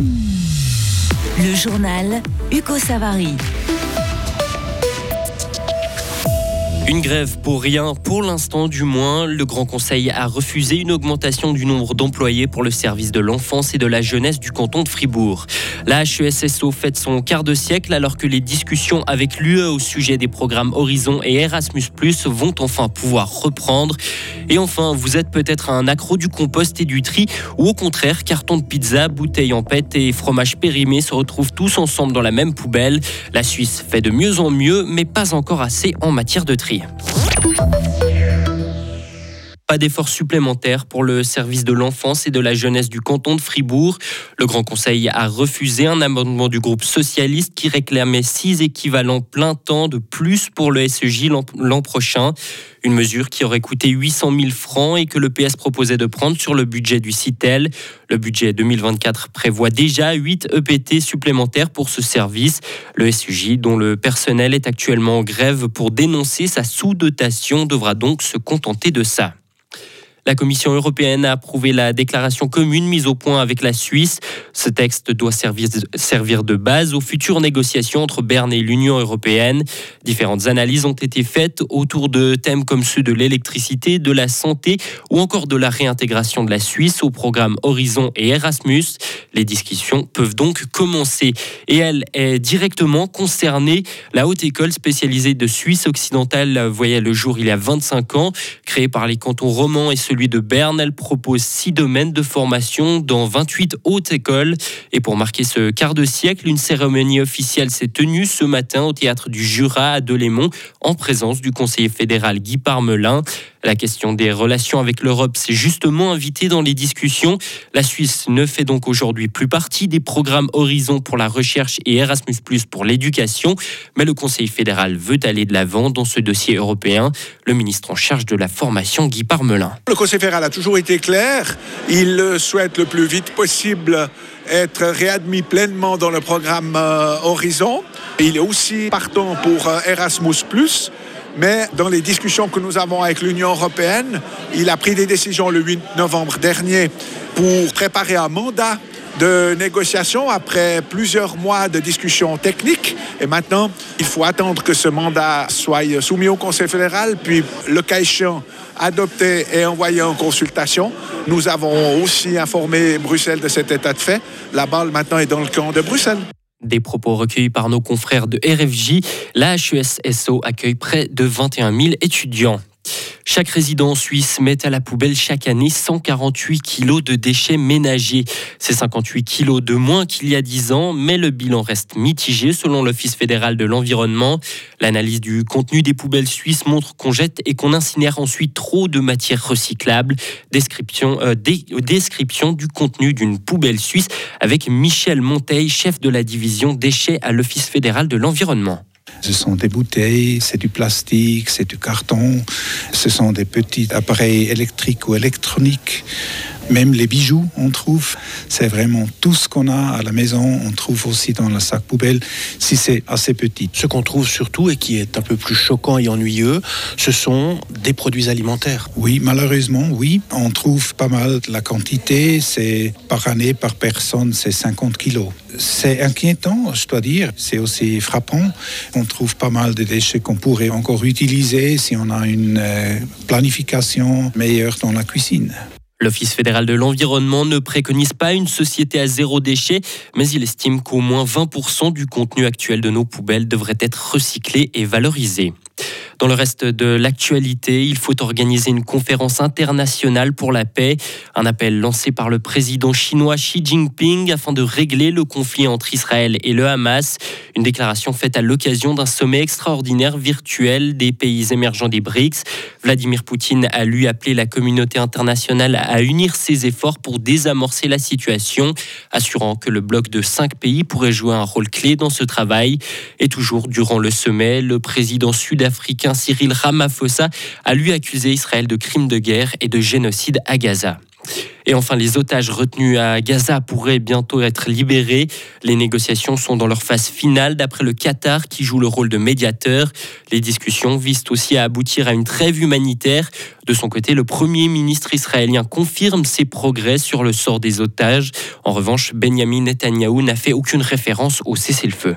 Le journal Hugo Savary. Une grève pour rien, pour l'instant du moins. Le Grand Conseil a refusé une augmentation du nombre d'employés pour le service de l'enfance et de la jeunesse du canton de Fribourg. La HESSO fête son quart de siècle alors que les discussions avec l'UE au sujet des programmes Horizon et Erasmus ⁇ vont enfin pouvoir reprendre. Et enfin, vous êtes peut-être un accro du compost et du tri, ou au contraire, carton de pizza, bouteille en pète et fromage périmé se retrouvent tous ensemble dans la même poubelle. La Suisse fait de mieux en mieux, mais pas encore assez en matière de tri. Pas d'efforts supplémentaires pour le service de l'enfance et de la jeunesse du canton de Fribourg. Le Grand Conseil a refusé un amendement du groupe socialiste qui réclamait six équivalents plein temps de plus pour le SEJ l'an prochain. Une mesure qui aurait coûté 800 000 francs et que le PS proposait de prendre sur le budget du CITEL. Le budget 2024 prévoit déjà 8 EPT supplémentaires pour ce service. Le SUJ, dont le personnel est actuellement en grève pour dénoncer sa sous-dotation, devra donc se contenter de ça. La Commission européenne a approuvé la déclaration commune mise au point avec la Suisse. Ce texte doit servir, de base aux futures négociations entre Berne et l'Union européenne. Différentes analyses ont été faites autour de thèmes comme ceux de l'électricité, de la santé ou encore de la réintégration de la Suisse au programme Horizon et Erasmus. Les discussions peuvent donc commencer. Et elle est directement concernée. La haute école spécialisée de Suisse occidentale voyait le jour il y a 25 ans, créée par les cantons romans et celui de Berne. Elle propose six domaines de formation dans 28 hautes écoles. Et pour marquer ce quart de siècle, une cérémonie officielle s'est tenue ce matin au théâtre du Jura à Delémont en présence du conseiller fédéral Guy Parmelin. La question des relations avec l'Europe s'est justement invitée dans les discussions. La Suisse ne fait donc aujourd'hui plus partie des programmes Horizon pour la recherche et Erasmus pour l'éducation, mais le Conseil fédéral veut aller de l'avant dans ce dossier européen. Le ministre en charge de la formation, Guy Parmelin. Le Conseil fédéral a toujours été clair. Il souhaite le plus vite possible être réadmis pleinement dans le programme euh, Horizon. Il est aussi partant pour euh, Erasmus ⁇ mais dans les discussions que nous avons avec l'Union européenne, il a pris des décisions le 8 novembre dernier pour préparer un mandat de négociation après plusieurs mois de discussions techniques. Et maintenant, il faut attendre que ce mandat soit soumis au Conseil fédéral, puis le cas échéant, adopté et envoyé en consultation. Nous avons aussi informé Bruxelles de cet état de fait. La balle maintenant est dans le camp de Bruxelles. Des propos recueillis par nos confrères de RFJ, la HESSO accueille près de 21 000 étudiants. Chaque résident suisse met à la poubelle chaque année 148 kilos de déchets ménagers. C'est 58 kilos de moins qu'il y a 10 ans, mais le bilan reste mitigé selon l'Office fédéral de l'environnement. L'analyse du contenu des poubelles suisses montre qu'on jette et qu'on incinère ensuite trop de matières recyclables. Description, euh, description du contenu d'une poubelle suisse avec Michel Monteil, chef de la division déchets à l'Office fédéral de l'environnement. Ce sont des bouteilles, c'est du plastique, c'est du carton, ce sont des petits appareils électriques ou électroniques. Même les bijoux, on trouve. C'est vraiment tout ce qu'on a à la maison. On trouve aussi dans le sac poubelle, si c'est assez petit. Ce qu'on trouve surtout et qui est un peu plus choquant et ennuyeux, ce sont des produits alimentaires. Oui, malheureusement, oui. On trouve pas mal la quantité. C'est par année, par personne, c'est 50 kilos. C'est inquiétant, je dois dire. C'est aussi frappant. On trouve pas mal de déchets qu'on pourrait encore utiliser si on a une euh, planification meilleure dans la cuisine. L'Office fédéral de l'environnement ne préconise pas une société à zéro déchet, mais il estime qu'au moins 20% du contenu actuel de nos poubelles devrait être recyclé et valorisé. Dans le reste de l'actualité, il faut organiser une conférence internationale pour la paix, un appel lancé par le président chinois Xi Jinping afin de régler le conflit entre Israël et le Hamas. Une déclaration faite à l'occasion d'un sommet extraordinaire virtuel des pays émergents des BRICS. Vladimir Poutine a lui appelé la communauté internationale à unir ses efforts pour désamorcer la situation, assurant que le bloc de cinq pays pourrait jouer un rôle clé dans ce travail. Et toujours durant le sommet, le président sud-africain Cyril Ramaphosa a lui accusé Israël de crimes de guerre et de génocide à Gaza. Et enfin, les otages retenus à Gaza pourraient bientôt être libérés. Les négociations sont dans leur phase finale d'après le Qatar qui joue le rôle de médiateur. Les discussions visent aussi à aboutir à une trêve humanitaire. De son côté, le Premier ministre israélien confirme ses progrès sur le sort des otages. En revanche, Benjamin Netanyahou n'a fait aucune référence au cessez-le-feu.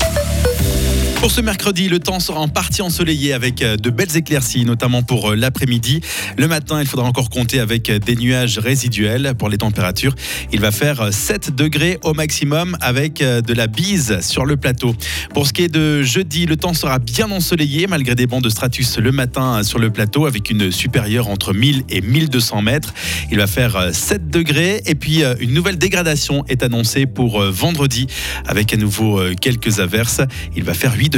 Pour ce mercredi, le temps sera en partie ensoleillé avec euh, de belles éclaircies, notamment pour euh, l'après-midi. Le matin, il faudra encore compter avec euh, des nuages résiduels pour les températures. Il va faire 7 degrés au maximum avec de la bise sur le plateau. Pour ce qui est de jeudi, le temps sera bien ensoleillé malgré des bancs de stratus le matin sur le plateau avec une supérieure entre 1000 et 1200 mètres. Il va faire 7 degrés et puis une nouvelle dégradation est annoncée pour vendredi avec à nouveau quelques averses. Il va faire 8 degrés.